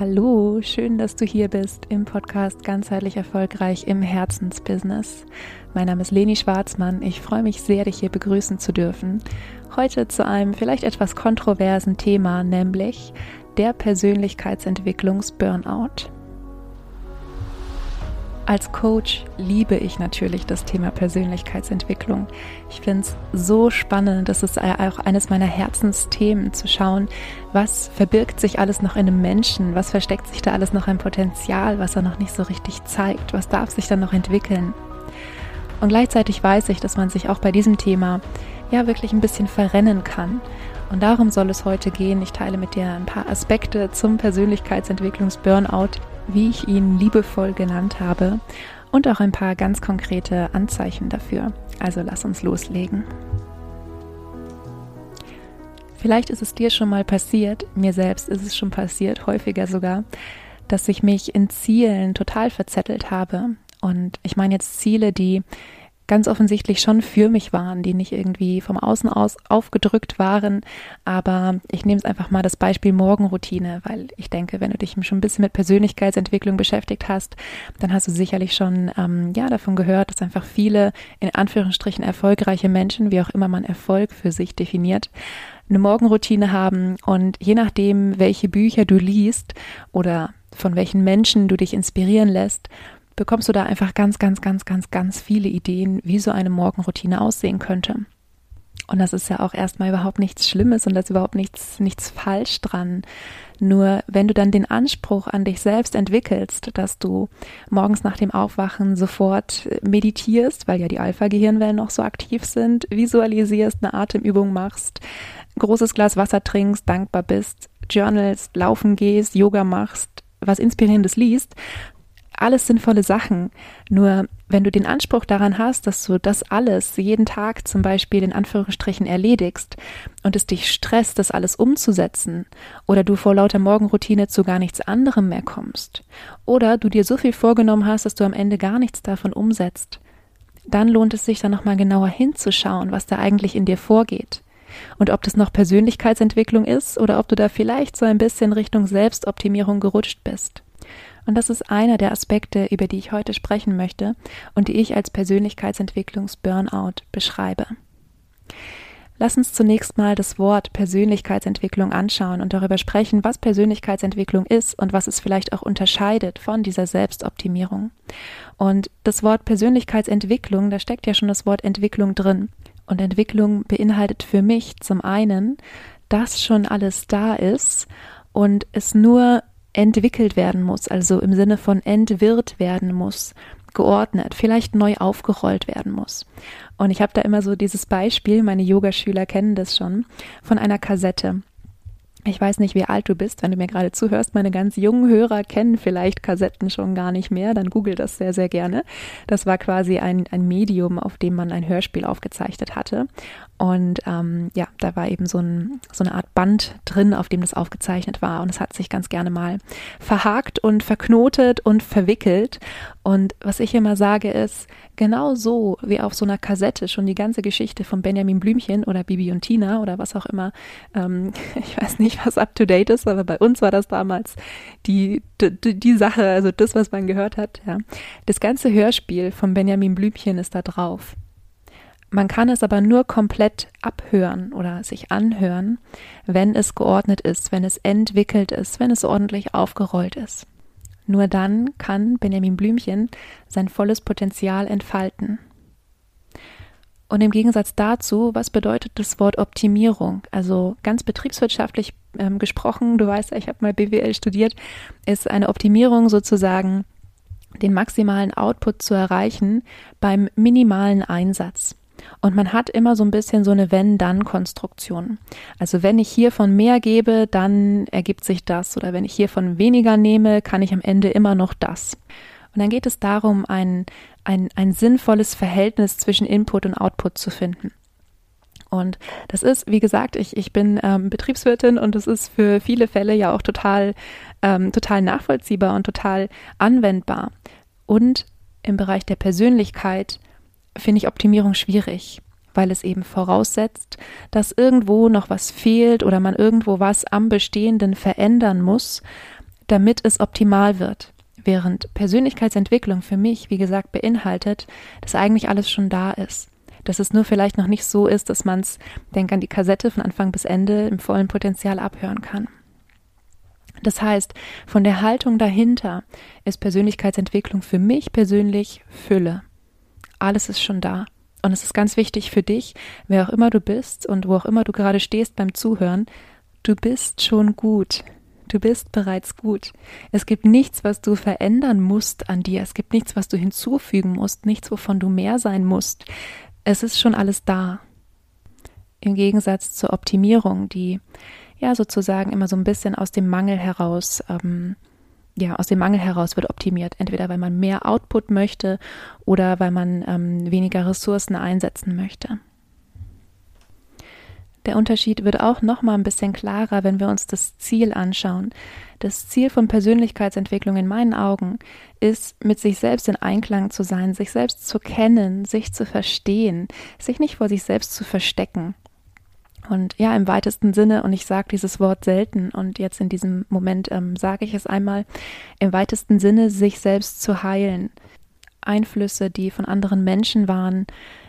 Hallo, schön, dass du hier bist im Podcast Ganzheitlich Erfolgreich im Herzensbusiness. Mein Name ist Leni Schwarzmann. Ich freue mich sehr, dich hier begrüßen zu dürfen. Heute zu einem vielleicht etwas kontroversen Thema, nämlich der Persönlichkeitsentwicklungs-Burnout. Als Coach liebe ich natürlich das Thema Persönlichkeitsentwicklung. Ich finde es so spannend, das ist auch eines meiner Herzensthemen, zu schauen, was verbirgt sich alles noch in einem Menschen, was versteckt sich da alles noch ein Potenzial, was er noch nicht so richtig zeigt, was darf sich dann noch entwickeln. Und gleichzeitig weiß ich, dass man sich auch bei diesem Thema ja wirklich ein bisschen verrennen kann. Und darum soll es heute gehen. Ich teile mit dir ein paar Aspekte zum Persönlichkeitsentwicklungs-Burnout, wie ich ihn liebevoll genannt habe, und auch ein paar ganz konkrete Anzeichen dafür. Also lass uns loslegen. Vielleicht ist es dir schon mal passiert, mir selbst ist es schon passiert, häufiger sogar, dass ich mich in Zielen total verzettelt habe. Und ich meine jetzt Ziele, die ganz offensichtlich schon für mich waren, die nicht irgendwie vom Außen aus aufgedrückt waren. Aber ich nehme es einfach mal das Beispiel Morgenroutine, weil ich denke, wenn du dich schon ein bisschen mit Persönlichkeitsentwicklung beschäftigt hast, dann hast du sicherlich schon ähm, ja davon gehört, dass einfach viele in Anführungsstrichen erfolgreiche Menschen, wie auch immer man Erfolg für sich definiert, eine Morgenroutine haben und je nachdem, welche Bücher du liest oder von welchen Menschen du dich inspirieren lässt, bekommst du da einfach ganz, ganz, ganz, ganz, ganz viele Ideen, wie so eine Morgenroutine aussehen könnte. Und das ist ja auch erstmal überhaupt nichts Schlimmes und da ist überhaupt nichts, nichts falsch dran. Nur wenn du dann den Anspruch an dich selbst entwickelst, dass du morgens nach dem Aufwachen sofort meditierst, weil ja die Alpha-Gehirnwellen noch so aktiv sind, visualisierst, eine Atemübung machst, großes Glas Wasser trinkst, dankbar bist, journalst, laufen gehst, Yoga machst, was Inspirierendes liest, alles sinnvolle Sachen. Nur wenn du den Anspruch daran hast, dass du das alles jeden Tag zum Beispiel in Anführungsstrichen erledigst und es dich stresst, das alles umzusetzen, oder du vor lauter Morgenroutine zu gar nichts anderem mehr kommst, oder du dir so viel vorgenommen hast, dass du am Ende gar nichts davon umsetzt, dann lohnt es sich dann nochmal genauer hinzuschauen, was da eigentlich in dir vorgeht. Und ob das noch Persönlichkeitsentwicklung ist oder ob du da vielleicht so ein bisschen Richtung Selbstoptimierung gerutscht bist. Und das ist einer der Aspekte, über die ich heute sprechen möchte und die ich als Persönlichkeitsentwicklungs-Burnout beschreibe. Lass uns zunächst mal das Wort Persönlichkeitsentwicklung anschauen und darüber sprechen, was Persönlichkeitsentwicklung ist und was es vielleicht auch unterscheidet von dieser Selbstoptimierung. Und das Wort Persönlichkeitsentwicklung, da steckt ja schon das Wort Entwicklung drin. Und Entwicklung beinhaltet für mich zum einen, dass schon alles da ist und es nur entwickelt werden muss, also im Sinne von entwirrt werden muss, geordnet, vielleicht neu aufgerollt werden muss. Und ich habe da immer so dieses Beispiel, meine Yogaschüler kennen das schon, von einer Kassette. Ich weiß nicht, wie alt du bist, wenn du mir gerade zuhörst. Meine ganz jungen Hörer kennen vielleicht Kassetten schon gar nicht mehr. Dann google das sehr, sehr gerne. Das war quasi ein, ein Medium, auf dem man ein Hörspiel aufgezeichnet hatte. Und ähm, ja, da war eben so, ein, so eine Art Band drin, auf dem das aufgezeichnet war. Und es hat sich ganz gerne mal verhakt und verknotet und verwickelt. Und was ich immer sage ist, genau so wie auf so einer Kassette schon die ganze Geschichte von Benjamin Blümchen oder Bibi und Tina oder was auch immer, ähm, ich weiß nicht, was up to date ist, aber bei uns war das damals die, die, die Sache, also das, was man gehört hat. Ja. Das ganze Hörspiel von Benjamin Blümchen ist da drauf. Man kann es aber nur komplett abhören oder sich anhören, wenn es geordnet ist, wenn es entwickelt ist, wenn es ordentlich aufgerollt ist. Nur dann kann Benjamin Blümchen sein volles Potenzial entfalten. Und im Gegensatz dazu, was bedeutet das Wort Optimierung? Also ganz betriebswirtschaftlich ähm, gesprochen, du weißt ich habe mal BWL studiert, ist eine Optimierung sozusagen den maximalen Output zu erreichen beim minimalen Einsatz. Und man hat immer so ein bisschen so eine Wenn-Dann-Konstruktion. Also wenn ich hiervon mehr gebe, dann ergibt sich das. Oder wenn ich hiervon weniger nehme, kann ich am Ende immer noch das. Und dann geht es darum, ein, ein, ein sinnvolles Verhältnis zwischen Input und Output zu finden. Und das ist, wie gesagt, ich, ich bin ähm, Betriebswirtin und das ist für viele Fälle ja auch total, ähm, total nachvollziehbar und total anwendbar. Und im Bereich der Persönlichkeit finde ich Optimierung schwierig, weil es eben voraussetzt, dass irgendwo noch was fehlt oder man irgendwo was am Bestehenden verändern muss, damit es optimal wird. Während Persönlichkeitsentwicklung für mich, wie gesagt, beinhaltet, dass eigentlich alles schon da ist. Dass es nur vielleicht noch nicht so ist, dass man es, denk an die Kassette von Anfang bis Ende im vollen Potenzial abhören kann. Das heißt, von der Haltung dahinter ist Persönlichkeitsentwicklung für mich persönlich Fülle. Alles ist schon da. Und es ist ganz wichtig für dich, wer auch immer du bist und wo auch immer du gerade stehst beim Zuhören, du bist schon gut. Du bist bereits gut. Es gibt nichts, was du verändern musst an dir. Es gibt nichts, was du hinzufügen musst, nichts, wovon du mehr sein musst. Es ist schon alles da. Im Gegensatz zur Optimierung, die ja sozusagen immer so ein bisschen aus dem Mangel heraus, ähm, ja, aus dem Mangel heraus wird optimiert. Entweder weil man mehr Output möchte oder weil man ähm, weniger Ressourcen einsetzen möchte. Der Unterschied wird auch noch mal ein bisschen klarer, wenn wir uns das Ziel anschauen. Das Ziel von Persönlichkeitsentwicklung in meinen Augen ist, mit sich selbst in Einklang zu sein, sich selbst zu kennen, sich zu verstehen, sich nicht vor sich selbst zu verstecken. Und ja, im weitesten Sinne, und ich sage dieses Wort selten, und jetzt in diesem Moment ähm, sage ich es einmal, im weitesten Sinne sich selbst zu heilen. Einflüsse, die von anderen Menschen waren,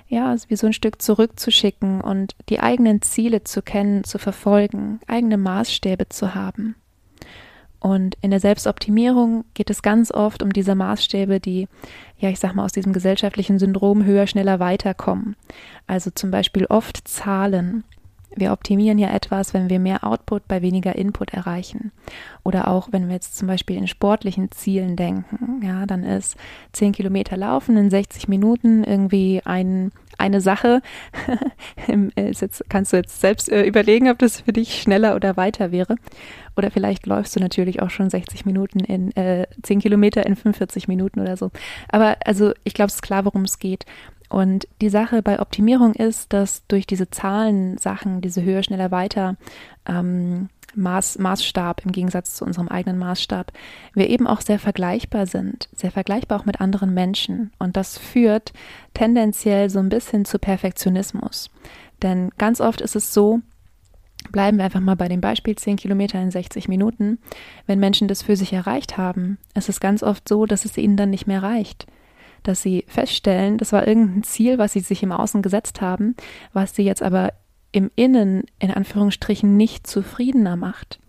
ja, wie so ein Stück zurückzuschicken und die eigenen Ziele zu kennen, zu verfolgen, eigene Maßstäbe zu haben. Und in der Selbstoptimierung geht es ganz oft um diese Maßstäbe, die, ja, ich sag mal, aus diesem gesellschaftlichen Syndrom höher, schneller weiterkommen. Also zum Beispiel oft Zahlen, wir optimieren ja etwas, wenn wir mehr Output bei weniger Input erreichen. Oder auch, wenn wir jetzt zum Beispiel in sportlichen Zielen denken, ja, dann ist 10 Kilometer laufen in 60 Minuten irgendwie ein, eine Sache. jetzt, kannst du jetzt selbst äh, überlegen, ob das für dich schneller oder weiter wäre. Oder vielleicht läufst du natürlich auch schon 60 Minuten in äh, 10 Kilometer in 45 Minuten oder so. Aber also ich glaube, es ist klar, worum es geht. Und die Sache bei Optimierung ist, dass durch diese Zahlensachen, diese höher, schneller, weiter ähm, Maß, Maßstab im Gegensatz zu unserem eigenen Maßstab, wir eben auch sehr vergleichbar sind, sehr vergleichbar auch mit anderen Menschen. Und das führt tendenziell so ein bisschen zu Perfektionismus. Denn ganz oft ist es so, bleiben wir einfach mal bei dem Beispiel 10 Kilometer in 60 Minuten, wenn Menschen das für sich erreicht haben, ist es ganz oft so, dass es ihnen dann nicht mehr reicht dass sie feststellen, das war irgendein Ziel, was sie sich im Außen gesetzt haben, was sie jetzt aber im Innen in Anführungsstrichen nicht zufriedener macht.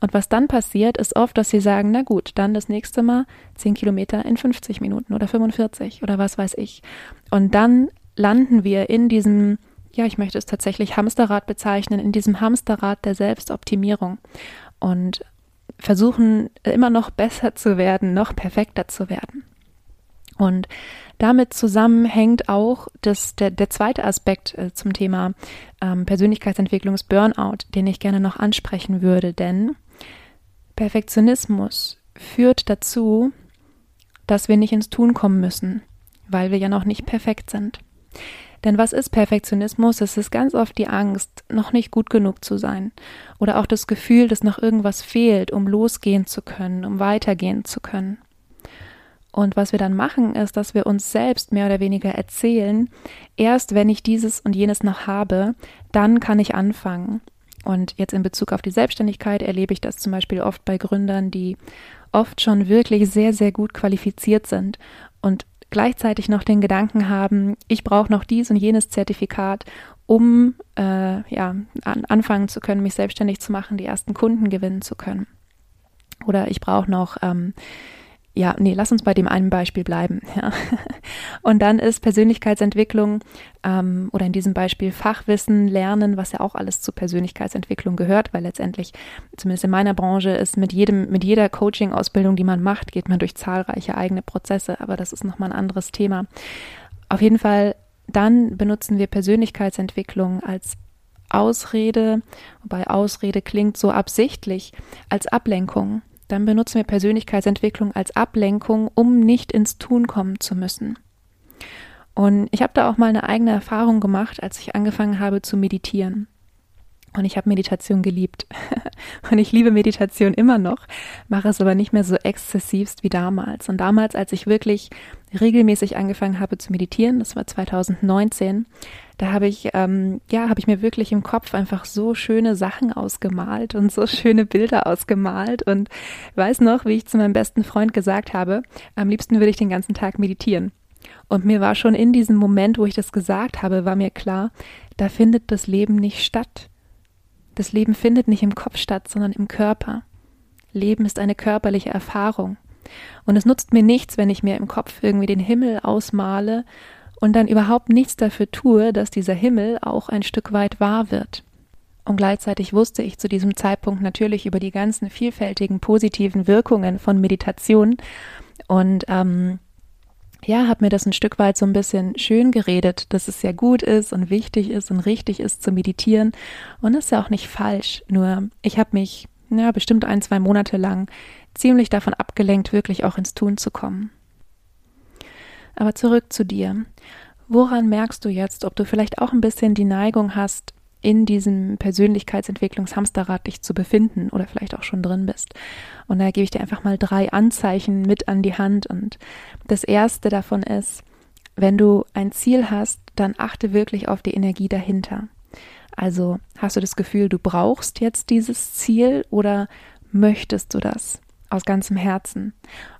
Und was dann passiert, ist oft, dass sie sagen, na gut, dann das nächste Mal 10 Kilometer in 50 Minuten oder 45 oder was weiß ich. Und dann landen wir in diesem, ja, ich möchte es tatsächlich Hamsterrad bezeichnen, in diesem Hamsterrad der Selbstoptimierung und versuchen immer noch besser zu werden, noch perfekter zu werden. Und damit zusammenhängt auch das, der, der zweite Aspekt äh, zum Thema ähm, Persönlichkeitsentwicklungs-Burnout, den ich gerne noch ansprechen würde, denn Perfektionismus führt dazu, dass wir nicht ins Tun kommen müssen, weil wir ja noch nicht perfekt sind. Denn was ist Perfektionismus? Es ist ganz oft die Angst, noch nicht gut genug zu sein oder auch das Gefühl, dass noch irgendwas fehlt, um losgehen zu können, um weitergehen zu können. Und was wir dann machen, ist, dass wir uns selbst mehr oder weniger erzählen, erst wenn ich dieses und jenes noch habe, dann kann ich anfangen. Und jetzt in Bezug auf die Selbstständigkeit erlebe ich das zum Beispiel oft bei Gründern, die oft schon wirklich sehr, sehr gut qualifiziert sind und gleichzeitig noch den Gedanken haben, ich brauche noch dies und jenes Zertifikat, um äh, ja, an, anfangen zu können, mich selbstständig zu machen, die ersten Kunden gewinnen zu können. Oder ich brauche noch ähm, ja, nee, lass uns bei dem einen Beispiel bleiben. Ja. Und dann ist Persönlichkeitsentwicklung ähm, oder in diesem Beispiel Fachwissen, Lernen, was ja auch alles zu Persönlichkeitsentwicklung gehört, weil letztendlich, zumindest in meiner Branche, ist mit jedem, mit jeder Coaching-Ausbildung, die man macht, geht man durch zahlreiche eigene Prozesse, aber das ist nochmal ein anderes Thema. Auf jeden Fall, dann benutzen wir Persönlichkeitsentwicklung als Ausrede, wobei Ausrede klingt so absichtlich, als Ablenkung dann benutzen wir Persönlichkeitsentwicklung als Ablenkung, um nicht ins Tun kommen zu müssen. Und ich habe da auch mal eine eigene Erfahrung gemacht, als ich angefangen habe zu meditieren. Und ich habe Meditation geliebt. und ich liebe Meditation immer noch, mache es aber nicht mehr so exzessivst wie damals. Und damals, als ich wirklich regelmäßig angefangen habe zu meditieren, das war 2019, da habe ich, ähm, ja, habe ich mir wirklich im Kopf einfach so schöne Sachen ausgemalt und so schöne Bilder ausgemalt und weiß noch, wie ich zu meinem besten Freund gesagt habe, am liebsten würde ich den ganzen Tag meditieren. Und mir war schon in diesem Moment, wo ich das gesagt habe, war mir klar, da findet das Leben nicht statt. Das Leben findet nicht im Kopf statt, sondern im Körper. Leben ist eine körperliche Erfahrung. Und es nutzt mir nichts, wenn ich mir im Kopf irgendwie den Himmel ausmale und dann überhaupt nichts dafür tue, dass dieser Himmel auch ein Stück weit wahr wird. Und gleichzeitig wusste ich zu diesem Zeitpunkt natürlich über die ganzen vielfältigen positiven Wirkungen von Meditation und ähm, ja, habe mir das ein Stück weit so ein bisschen schön geredet, dass es sehr gut ist und wichtig ist und richtig ist zu meditieren. Und das ist ja auch nicht falsch. Nur ich habe mich, ja, bestimmt ein, zwei Monate lang ziemlich davon abgelenkt, wirklich auch ins Tun zu kommen. Aber zurück zu dir. Woran merkst du jetzt, ob du vielleicht auch ein bisschen die Neigung hast, in diesem Persönlichkeitsentwicklungshamsterrad dich zu befinden oder vielleicht auch schon drin bist. Und da gebe ich dir einfach mal drei Anzeichen mit an die Hand. Und das erste davon ist, wenn du ein Ziel hast, dann achte wirklich auf die Energie dahinter. Also hast du das Gefühl, du brauchst jetzt dieses Ziel oder möchtest du das aus ganzem Herzen?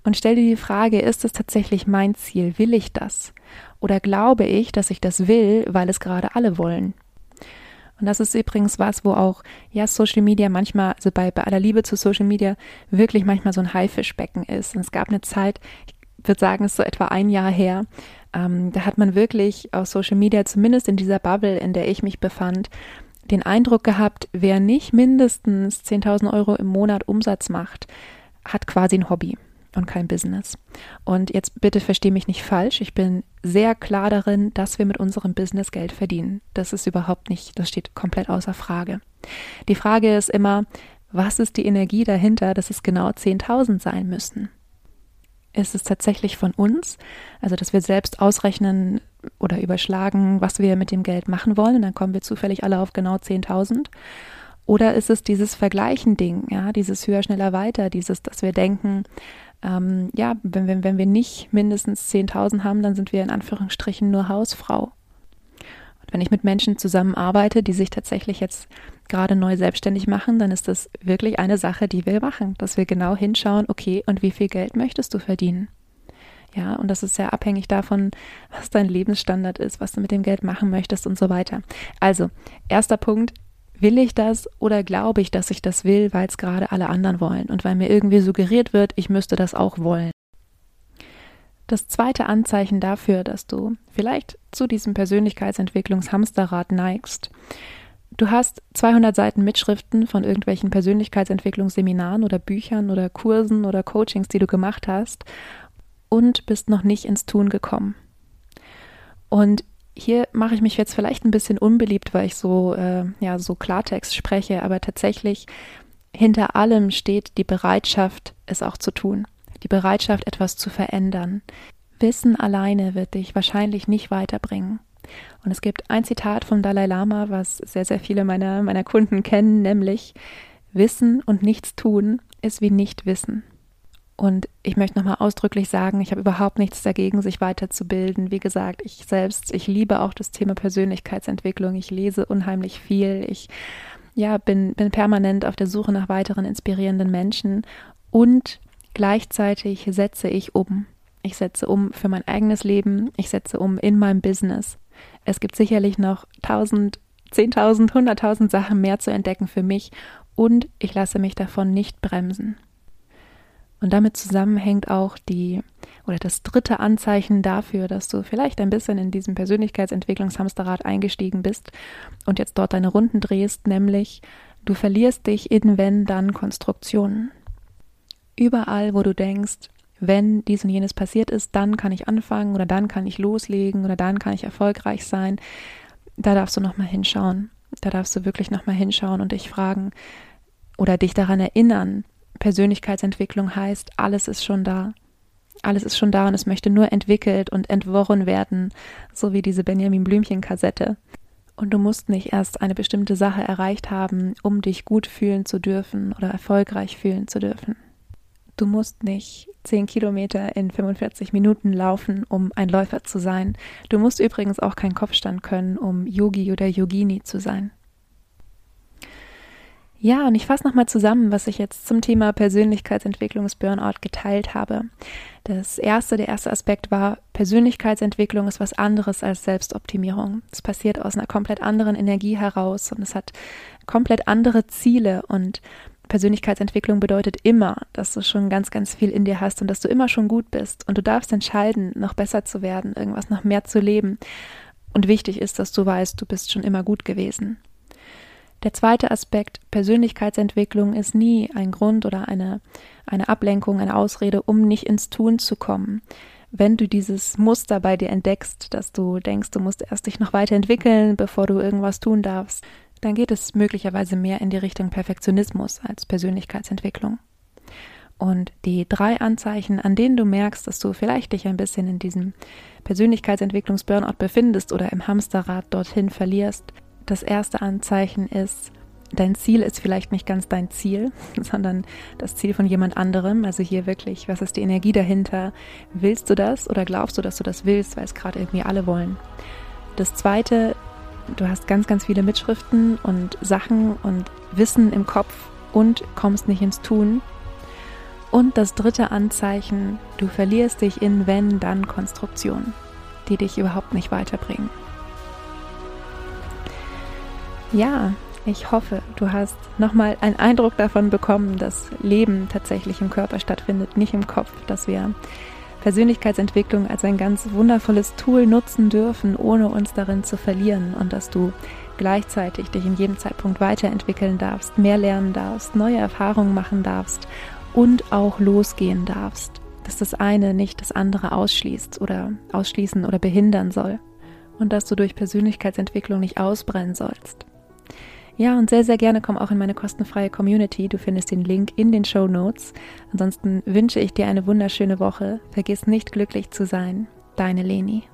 Und stell dir die Frage, ist es tatsächlich mein Ziel? Will ich das? Oder glaube ich, dass ich das will, weil es gerade alle wollen? Und das ist übrigens was, wo auch, ja, Social Media manchmal, also bei, bei aller Liebe zu Social Media, wirklich manchmal so ein Haifischbecken ist. Und es gab eine Zeit, ich würde sagen, es ist so etwa ein Jahr her, ähm, da hat man wirklich auf Social Media, zumindest in dieser Bubble, in der ich mich befand, den Eindruck gehabt, wer nicht mindestens 10.000 Euro im Monat Umsatz macht, hat quasi ein Hobby und kein Business. Und jetzt bitte verstehe mich nicht falsch. Ich bin sehr klar darin, dass wir mit unserem Business Geld verdienen. Das ist überhaupt nicht, das steht komplett außer Frage. Die Frage ist immer, was ist die Energie dahinter, dass es genau 10.000 sein müssen? Ist es tatsächlich von uns, also dass wir selbst ausrechnen oder überschlagen, was wir mit dem Geld machen wollen und dann kommen wir zufällig alle auf genau 10.000? Oder ist es dieses Vergleichen-Ding, ja, dieses höher, schneller, weiter, dieses, dass wir denken, ähm, ja, wenn, wenn, wenn wir nicht mindestens 10.000 haben, dann sind wir in Anführungsstrichen nur Hausfrau. Und wenn ich mit Menschen zusammenarbeite, die sich tatsächlich jetzt gerade neu selbstständig machen, dann ist das wirklich eine Sache, die wir machen, dass wir genau hinschauen, okay, und wie viel Geld möchtest du verdienen? Ja, und das ist sehr abhängig davon, was dein Lebensstandard ist, was du mit dem Geld machen möchtest und so weiter. Also, erster Punkt, Will ich das oder glaube ich, dass ich das will, weil es gerade alle anderen wollen und weil mir irgendwie suggeriert wird, ich müsste das auch wollen? Das zweite Anzeichen dafür, dass du vielleicht zu diesem Persönlichkeitsentwicklungshamsterrad neigst. Du hast 200 Seiten Mitschriften von irgendwelchen Persönlichkeitsentwicklungsseminaren oder Büchern oder Kursen oder Coachings, die du gemacht hast und bist noch nicht ins Tun gekommen. Und hier mache ich mich jetzt vielleicht ein bisschen unbeliebt, weil ich so, äh, ja, so Klartext spreche, aber tatsächlich hinter allem steht die Bereitschaft, es auch zu tun. Die Bereitschaft, etwas zu verändern. Wissen alleine wird dich wahrscheinlich nicht weiterbringen. Und es gibt ein Zitat vom Dalai Lama, was sehr, sehr viele meiner, meiner Kunden kennen, nämlich Wissen und nichts tun ist wie nicht wissen. Und ich möchte nochmal ausdrücklich sagen, ich habe überhaupt nichts dagegen, sich weiterzubilden. Wie gesagt, ich selbst, ich liebe auch das Thema Persönlichkeitsentwicklung. Ich lese unheimlich viel. Ich ja, bin, bin permanent auf der Suche nach weiteren inspirierenden Menschen und gleichzeitig setze ich um. Ich setze um für mein eigenes Leben. Ich setze um in meinem Business. Es gibt sicherlich noch tausend, zehntausend, hunderttausend Sachen mehr zu entdecken für mich und ich lasse mich davon nicht bremsen. Und damit zusammenhängt auch die oder das dritte Anzeichen dafür, dass du vielleicht ein bisschen in diesem Persönlichkeitsentwicklungshamsterrad eingestiegen bist und jetzt dort deine Runden drehst, nämlich du verlierst dich in Wenn-Dann-Konstruktionen. Überall, wo du denkst, wenn dies und jenes passiert ist, dann kann ich anfangen oder dann kann ich loslegen oder dann kann ich erfolgreich sein, da darfst du nochmal hinschauen. Da darfst du wirklich nochmal hinschauen und dich fragen oder dich daran erinnern, Persönlichkeitsentwicklung heißt, alles ist schon da. Alles ist schon da und es möchte nur entwickelt und entworren werden, so wie diese Benjamin Blümchen Kassette. Und du musst nicht erst eine bestimmte Sache erreicht haben, um dich gut fühlen zu dürfen oder erfolgreich fühlen zu dürfen. Du musst nicht 10 Kilometer in 45 Minuten laufen, um ein Läufer zu sein. Du musst übrigens auch keinen Kopfstand können, um Yogi oder Yogini zu sein. Ja, und ich fasse nochmal zusammen, was ich jetzt zum Thema Persönlichkeitsentwicklungs-Burnout geteilt habe. Das erste, der erste Aspekt war, Persönlichkeitsentwicklung ist was anderes als Selbstoptimierung. Es passiert aus einer komplett anderen Energie heraus und es hat komplett andere Ziele und Persönlichkeitsentwicklung bedeutet immer, dass du schon ganz, ganz viel in dir hast und dass du immer schon gut bist und du darfst entscheiden, noch besser zu werden, irgendwas noch mehr zu leben. Und wichtig ist, dass du weißt, du bist schon immer gut gewesen. Der zweite Aspekt, Persönlichkeitsentwicklung ist nie ein Grund oder eine, eine Ablenkung, eine Ausrede, um nicht ins Tun zu kommen. Wenn du dieses Muster bei dir entdeckst, dass du denkst, du musst erst dich noch weiterentwickeln, bevor du irgendwas tun darfst, dann geht es möglicherweise mehr in die Richtung Perfektionismus als Persönlichkeitsentwicklung. Und die drei Anzeichen, an denen du merkst, dass du vielleicht dich ein bisschen in diesem Persönlichkeitsentwicklungs-Burnout befindest oder im Hamsterrad dorthin verlierst, das erste Anzeichen ist, dein Ziel ist vielleicht nicht ganz dein Ziel, sondern das Ziel von jemand anderem. Also hier wirklich, was ist die Energie dahinter? Willst du das oder glaubst du, dass du das willst, weil es gerade irgendwie alle wollen? Das zweite, du hast ganz, ganz viele Mitschriften und Sachen und Wissen im Kopf und kommst nicht ins Tun. Und das dritte Anzeichen, du verlierst dich in Wenn-Dann-Konstruktionen, die dich überhaupt nicht weiterbringen. Ja, ich hoffe, du hast nochmal einen Eindruck davon bekommen, dass Leben tatsächlich im Körper stattfindet, nicht im Kopf, dass wir Persönlichkeitsentwicklung als ein ganz wundervolles Tool nutzen dürfen, ohne uns darin zu verlieren. Und dass du gleichzeitig dich in jedem Zeitpunkt weiterentwickeln darfst, mehr lernen darfst, neue Erfahrungen machen darfst und auch losgehen darfst, dass das eine nicht das andere ausschließt oder ausschließen oder behindern soll. Und dass du durch Persönlichkeitsentwicklung nicht ausbrennen sollst. Ja, und sehr, sehr gerne komm auch in meine kostenfreie Community. Du findest den Link in den Show Notes. Ansonsten wünsche ich dir eine wunderschöne Woche. Vergiss nicht glücklich zu sein. Deine Leni.